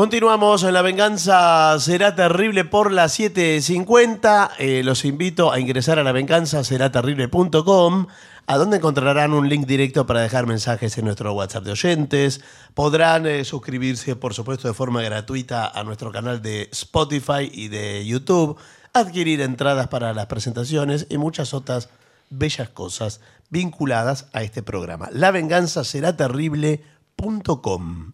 Continuamos en La Venganza Será Terrible por las 7.50. Eh, los invito a ingresar a lavenganzaseraterrible.com, a donde encontrarán un link directo para dejar mensajes en nuestro WhatsApp de oyentes. Podrán eh, suscribirse, por supuesto, de forma gratuita a nuestro canal de Spotify y de YouTube, adquirir entradas para las presentaciones y muchas otras bellas cosas vinculadas a este programa. Lavenganzaseraterrible.com.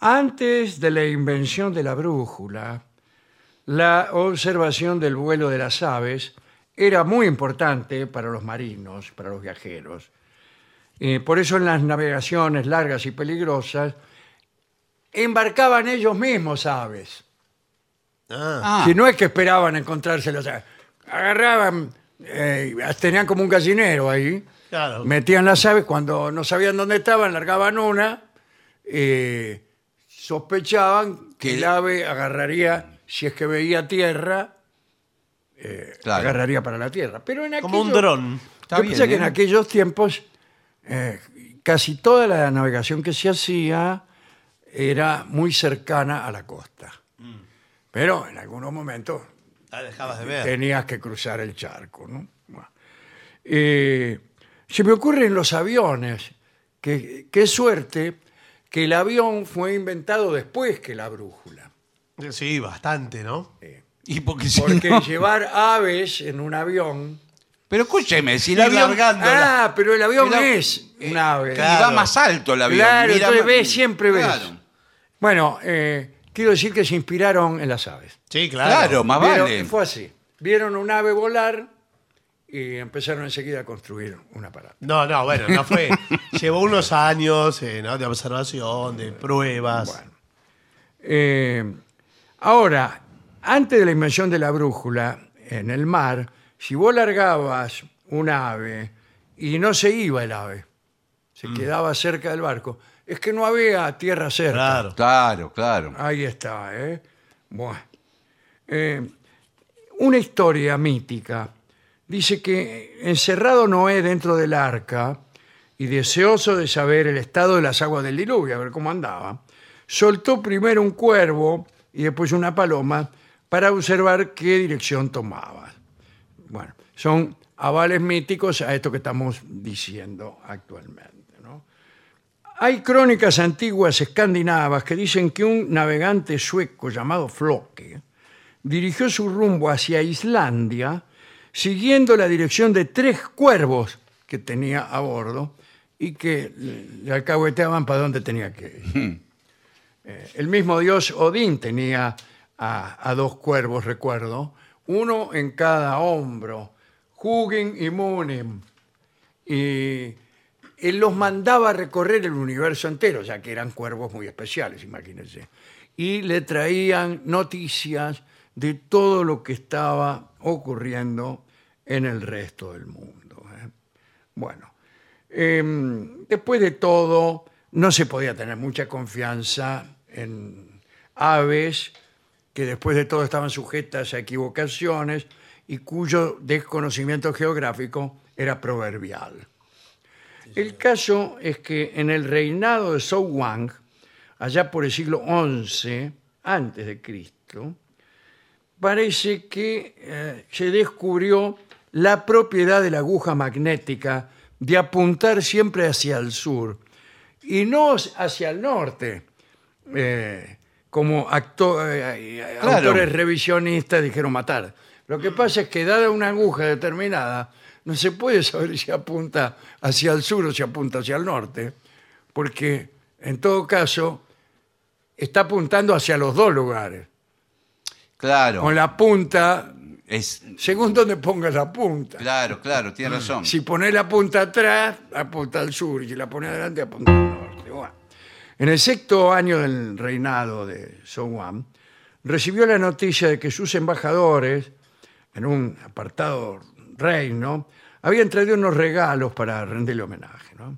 Antes de la invención de la brújula, la observación del vuelo de las aves era muy importante para los marinos, para los viajeros. Eh, por eso en las navegaciones largas y peligrosas embarcaban ellos mismos aves. Ah, Ah, Si no es que esperaban encontrárselas, agarraban, eh, tenían como un gallinero ahí, claro. metían las aves, cuando no sabían dónde estaban, largaban una, eh, sospechaban que el ave agarraría, si es que veía tierra, eh, Claro. agarraría para la tierra. Pero en Como un aquellos- dron. Está Yo bien, pienso que ¿eh? en aquellos tiempos eh, casi toda la navegación que se hacía era muy cercana a la costa. Mm. Pero en algunos momentos dejabas de ver. tenías que cruzar el charco. ¿no? Bueno. Eh, se me ocurre en los aviones, que qué suerte que el avión fue inventado después que la brújula. Sí, bastante, ¿no? y porque si Porque no- llevar aves en un avión... Pero escúcheme, si el Ir avión largándola. Ah, pero el avión av- es un ave. y Claro. va más alto el avión. Claro, mira entonces más- ves, siempre ves. Claro, Bueno, eh, quiero decir que se inspiraron en las aves. Sí, claro. Claro, más Vieron- vale. Fue así. Vieron un ave volar y empezaron enseguida a construir un aparato. No, no, bueno, no fue. Llevó unos años eh, ¿no? de observación, de pruebas. Bueno. Eh, ahora, antes de la invención de la brújula en el mar, si vos largabas un ave y no se iba el ave, se Mm. quedaba cerca del barco, es que no había tierra cerca. Claro. Claro, claro. Ahí está, ¿eh? Bueno. Eh, una historia mítica dice que encerrado Noé dentro del arca y deseoso de saber el estado de las aguas del diluvio, a ver cómo andaba, soltó primero un cuervo y después una paloma para observar qué dirección tomaba. Bueno, son avales míticos a esto que estamos diciendo actualmente. ¿no? Hay crónicas antiguas escandinavas que dicen que un navegante sueco llamado Floke dirigió su rumbo hacia Islandia siguiendo la dirección de tres cuervos que tenía a bordo y que le- alcahueteaban para dónde tenía que ir. Eh, el mismo dios Odín tenía a, a dos cuervos, recuerdo, uno en cada hombro, Hugin y Munin. Y él los mandaba a recorrer el universo entero, ya que eran cuervos muy especiales, imagínense. Y le traían noticias de todo lo que estaba ocurriendo en el resto del mundo. ¿eh? Bueno, em, después de todo, no se podía tener mucha confianza en aves que después de todo estaban sujetas a equivocaciones y cuyo desconocimiento geográfico era proverbial. El caso es que en el reinado de Zhou Wang, allá por el siglo XI antes de Cristo, parece que eh, se descubrió la propiedad de la aguja magnética de apuntar siempre hacia el sur y no hacia el norte, eh, como acto- eh, Claro. autores revisionistas dijeron matar. Lo que pasa es que dada una aguja determinada, no se puede saber si apunta hacia el sur o si apunta hacia el norte, porque en todo caso está apuntando hacia los dos lugares. Claro. Con la punta, Es, según donde pongas la punta. claro, claro, tiene razón. Si pones la punta atrás, apunta al sur, y si la pones adelante, apunta al norte. Bueno. En el sexto año del reinado de Wan, recibió la noticia de que sus embajadores, en un apartado reino, habían traído unos regalos para rendirle homenaje. ¿no?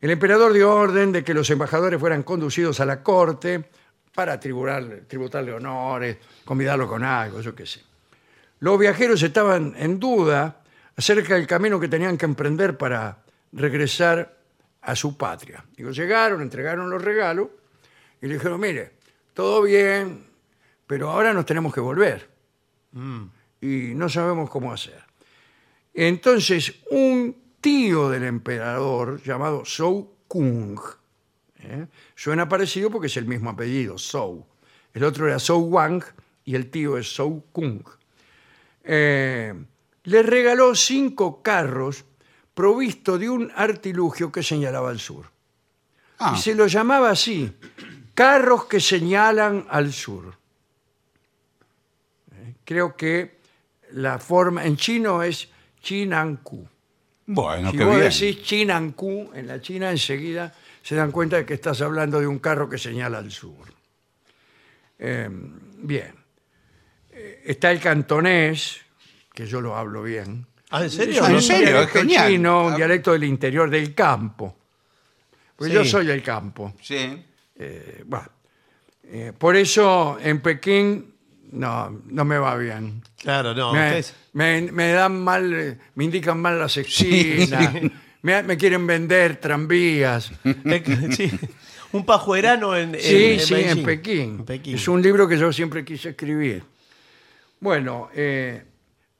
El emperador dio orden de que los embajadores fueran conducidos a la corte para tributarle, tributarle honores, convidarlo con algo, yo qué sé. Los viajeros estaban en duda acerca del camino que tenían que emprender para regresar a su patria. Digo, llegaron, entregaron los regalos y le dijeron, mire, todo bien, pero ahora nos tenemos que volver. Y no sabemos cómo hacer. Entonces, un tío del emperador llamado Zhou Kung, ¿eh? suena parecido porque es el mismo apellido, Zhou. El otro era Zhou Wang y el tío es Zhou Kung. Eh, le regaló cinco carros provisto de un artilugio que señalaba al sur. Ah, Y se lo llamaba así, carros que señalan al sur. Eh, Creo que la forma en chino es Chinanku. bueno, si qué vos bien. decís Chinanku, en la China enseguida se dan cuenta de que estás hablando de un carro que señala al sur. Eh, bien. Eh, está el cantonés, que yo lo hablo bien. Ah, ¿en Es serio? un ¿En serio? dialecto genial. chino, un Ah. dialecto del interior del campo. Pues Sí. yo soy el campo. Sí. Eh, bueno, eh, por eso en Pekín no, no me va bien. Claro, no. me, ustedes- me- me dan mal, eh, me indican mal las esquinas, me, me quieren vender tranvías. sí. Un pajuerano en, en- Sí, en sí, en Beijing. Pekín. En Pekín. Es un libro que yo siempre quise escribir. Bueno, eh,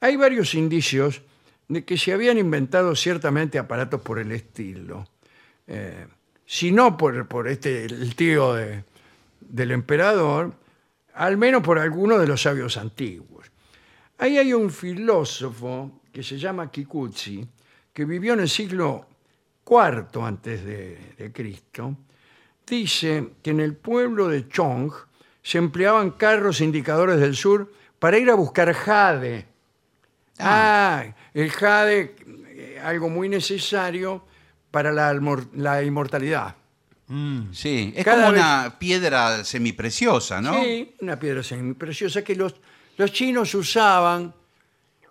hay varios indicios de que se habían inventado ciertamente aparatos por el estilo. Eh, si no por, por este, el tío de- del emperador, al menos por alguno de los sabios antiguos. Ahí hay un filósofo que se llama Kikuchi, que vivió en el siglo IV antes de, de Cristo. Dice que en el pueblo de Chong se empleaban carros indicadores del sur para ir a buscar jade. Ah, el jade, eh, algo muy necesario para la, almor- la inmortalidad. Sí, es Cada como vez- una piedra semipreciosa, ¿no? Sí, una piedra preciosa que los, los chinos usaban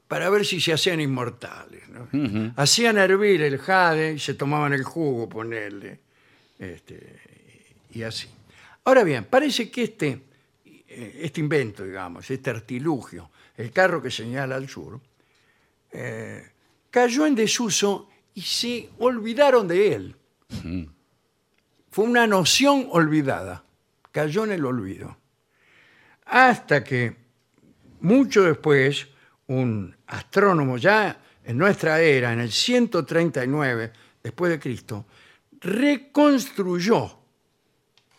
para ver si se hacían inmortales. ¿no? Hacían hervir el jade y se tomaban el jugo, ponerle. Este, y así. Ahora bien, parece que este, eh, este invento, digamos, este artilugio, el carro que señala al sur, eh, cayó en desuso y se olvidaron de él. Fue una noción olvidada, cayó en el olvido. Hasta que, mucho después, un astrónomo ya en nuestra era, en el 139 después de Cristo, reconstruyó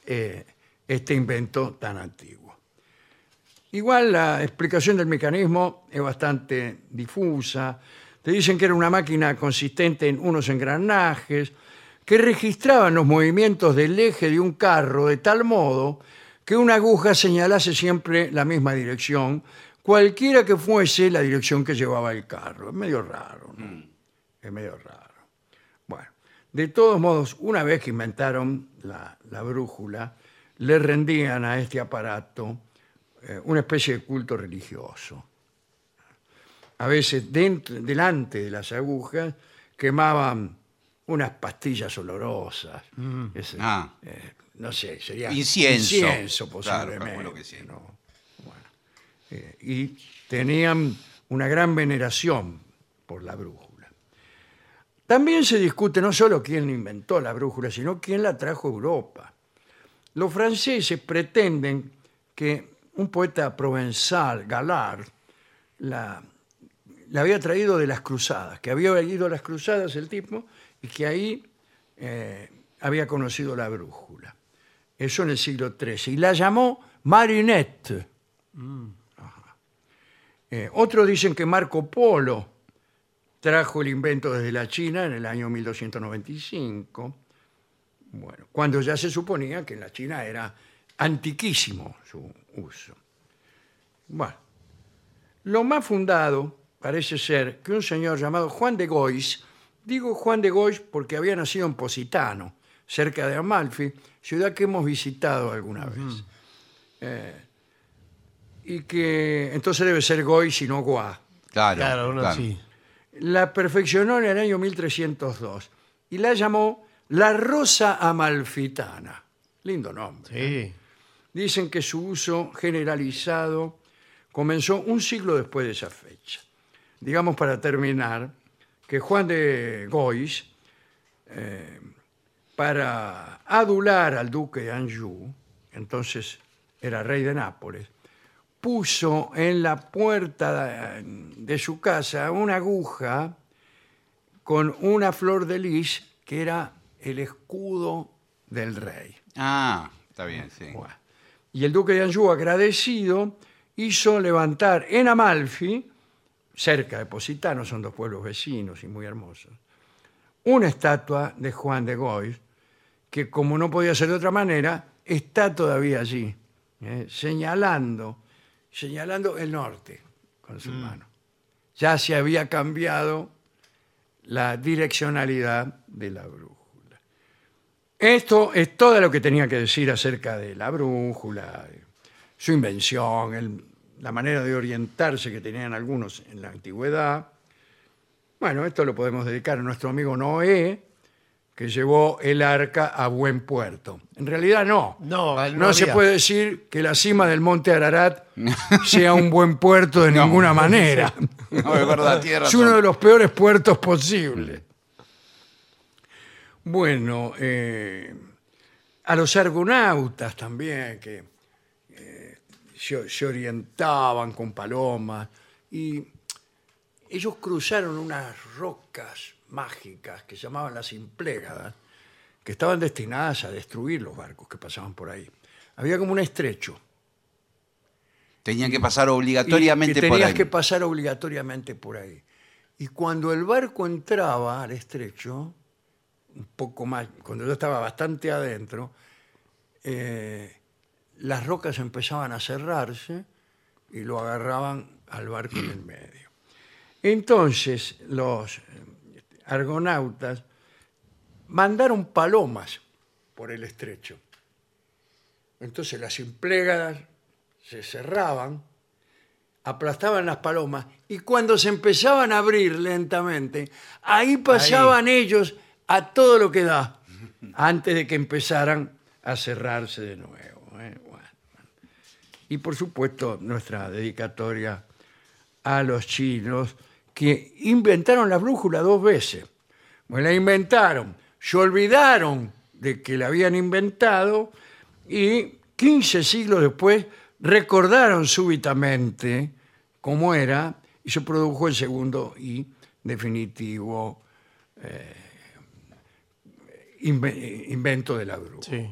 eh, este invento tan antiguo. Igual la explicación del mecanismo es bastante difusa. Te dicen que era una máquina consistente en unos engranajes que registraban los movimientos del eje de un carro de tal modo que una aguja señalase siempre la misma dirección, cualquiera que fuese la dirección que llevaba el carro. Es medio raro, ¿no? Es medio raro. Bueno, de todos modos, una vez que inventaron la, la brújula, le rendían a este aparato eh, una especie de culto religioso. A veces dentro, delante de las agujas quemaban unas pastillas olorosas. Ese, Ah. eh, no sé, sería Incienso. incienso Claro, posiblemente. calculo que sí. ¿no? Y tenían una gran veneración por la brújula. También se discute no solo quién inventó la brújula, sino quién la trajo a Europa. Los franceses pretenden que un poeta provenzal, Galard, la, había traído de las cruzadas, que había ido a las cruzadas el tipo y que ahí eh, había conocido la brújula. Eso en el siglo XIII. Y la llamó Marinette. Ajá. Eh, otros dicen que Marco Polo trajo el invento desde la China en el año 1295. Bueno, cuando ya se suponía que en la China era antiquísimo su uso. Bueno, lo más fundado parece ser que un señor llamado Juan de Gois, digo Juan de Gois porque había nacido en Positano, cerca de Amalfi, ciudad que hemos visitado alguna vez. Eh, y que entonces debe ser Gois y no Goa. Claro, Claro, uno claro. sí. La perfeccionó en el año 1302 y la llamó la Rosa Amalfitana. Lindo nombre. Sí. Dicen que su uso generalizado comenzó un siglo después de esa fecha. Digamos para terminar que Juan de Gois, eh, para adular al duque de Anjou, entonces era rey de Nápoles, puso en la puerta de su casa una aguja con una flor de lis que era el escudo del rey. Ah, está bien, sí. Y el duque de Anjou, agradecido, hizo levantar en Amalfi, cerca de Positano, son dos pueblos vecinos y muy hermosos, una estatua de Juan de Gois, que como no podía ser de otra manera, está todavía allí, ¿eh? señalando, señalando el norte con su mano. Ya se había cambiado la direccionalidad de la brújula. Esto es todo lo que tenía que decir acerca de la brújula, su invención, el- la manera de orientarse que tenían algunos en la antigüedad. Bueno, esto lo podemos dedicar a nuestro amigo Noé, que llevó el arca a buen puerto. En realidad no. No, no No se había. puede decir que la cima del monte Ararat sea un buen puerto de ninguna manera. No, es verdad, tiene Es uno de los peores puertos posibles. Bueno, eh, a los argonautas también, que eh, se, se orientaban con palomas, y ellos cruzaron unas rocas mágicas que se llamaban las implégadas, que estaban destinadas a destruir los barcos que pasaban por ahí. Había como un estrecho. Tenían que pasar Y obligatoriamente que por tenías ahí. que pasar obligatoriamente por ahí. Y cuando el barco entraba al estrecho, un poco más, cuando yo estaba bastante adentro, eh, las rocas empezaban a cerrarse y lo agarraban al barco en el medio. Entonces los eh, argonautas mandaron palomas por el estrecho. Entonces las implégadas se cerraban, aplastaban las palomas y cuando se empezaban a abrir lentamente, ahí pasaban ellos a todo lo que da antes de que empezaran a cerrarse de nuevo. ¿eh? Bueno. Y por supuesto nuestra dedicatoria a los chinos que inventaron la brújula dos veces. Bueno, la inventaron, se olvidaron de que la habían inventado y 15 siglos después recordaron súbitamente cómo era y se produjo el segundo y definitivo eh, inve- invento de la brújula. Sí.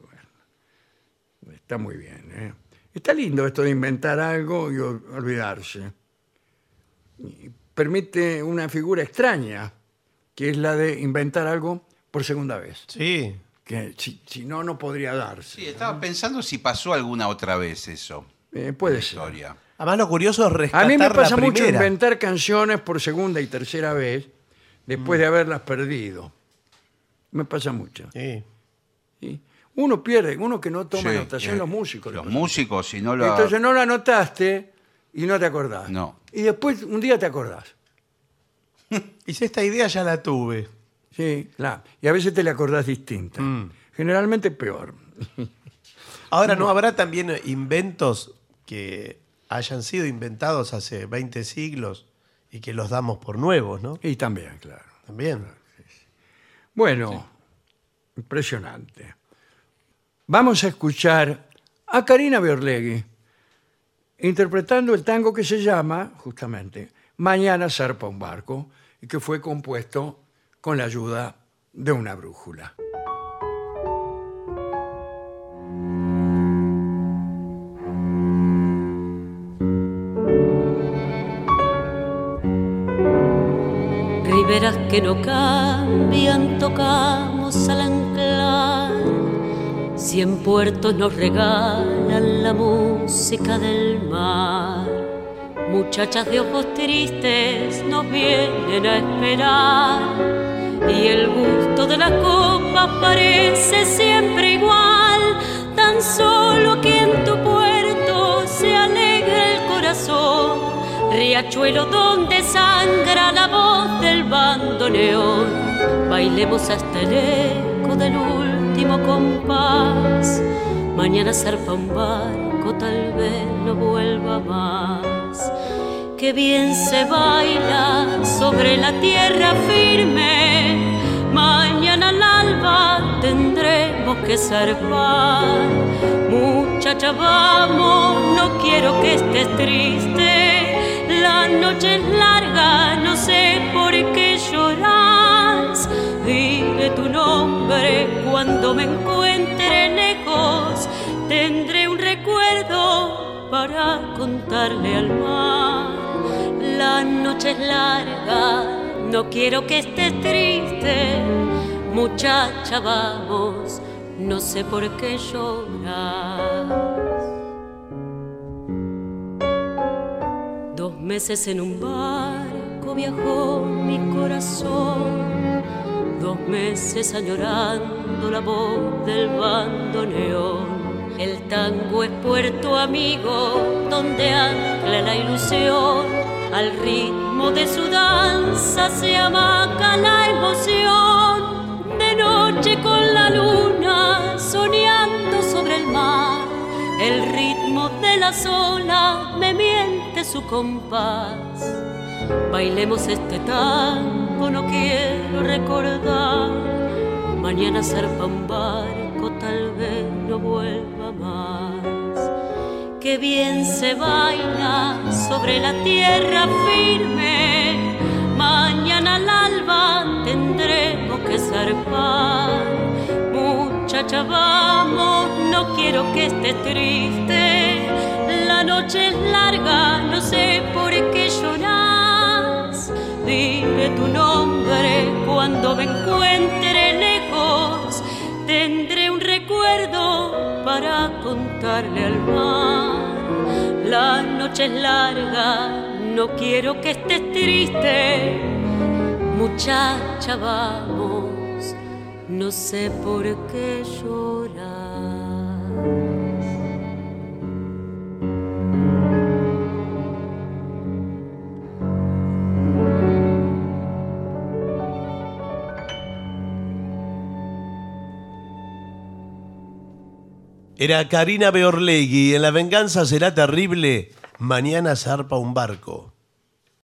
Bueno, está muy bien. ¿eh? Está lindo esto de inventar algo y ol- olvidarse. Y permite una figura extraña, que es la de inventar algo por segunda vez. Sí. Que si, si no, no podría darse. Sí, estaba pensando si pasó alguna otra vez eso. Eh, puede la ser. historia. Además, lo curioso es A rescatar mí me pasa la mucho primera. inventar canciones por segunda y tercera vez después de haberlas perdido. Me pasa mucho. Sí. ¿sí? Uno pierde, uno que no toma Sí, anotación, eh, los músicos. le Los pasa. músicos, si no lo. Entonces no lo anotaste y no te acordás. No. Y después un día te acordás. Y si esta idea ya la tuve. Sí, claro. Y a veces te la acordás distinta. Mm. Generalmente peor. Ahora, ¿no habrá también inventos que hayan sido inventados hace 20 siglos y que los damos por nuevos, ¿no? Y también, claro. También. Bueno, impresionante. Vamos a escuchar a Karina Biorlegui interpretando el tango que se llama, justamente, Mañana zarpa un barco, y que fue compuesto con la ayuda de una brújula. Riberas que no cambian, tocamos al anclar. Cien puertos nos regalan la música del mar. Muchachas de ojos tristes nos vienen a esperar. Y el gusto de la copa parece siempre igual. Tan solo aquí en tu puerto se alegra el corazón. Riachuelo donde sangra la voz del bandoneón. Bailemos hasta el eco del último compás. Mañana zarpa un barco, tal vez no vuelva más. Que bien se baila sobre la tierra firme. Mañana al alba tendremos que zarpar. Muchacha, vamos, no quiero que estés triste. La noche es larga, no sé por qué lloras. Dile tu nombre cuando me encuentre lejos. Tendré un recuerdo para contarle al mar. La noche es larga, no quiero que estés triste. Muchacha, vamos, no sé por qué lloras. Dos meses en un barco viajó mi corazón. Dos meses añorando la voz del bandoneón. El tango es puerto amigo donde ancla la ilusión. Al ritmo de su danza se amaca la emoción. De noche con la luna soñando sobre el mar. El ritmo de la sola me miente su compás. Bailemos este tango, no quiero recordar. Mañana zarpa un barco, tal vez no vuelva más. Qué bien se baila sobre la tierra firme. Mañana al alba tendremos que zarpar. Muchacha, vamos, no quiero que estés triste. La noche es larga, no sé por qué lloras. Dime tu nombre cuando me encuentre lejos. Tendré un recuerdo para contarle al mar. La noche es larga, no quiero que estés triste. Muchacha, vamos, no sé por qué llorar. Era Karina Beorlegui. En la venganza será terrible. Mañana zarpa un barco.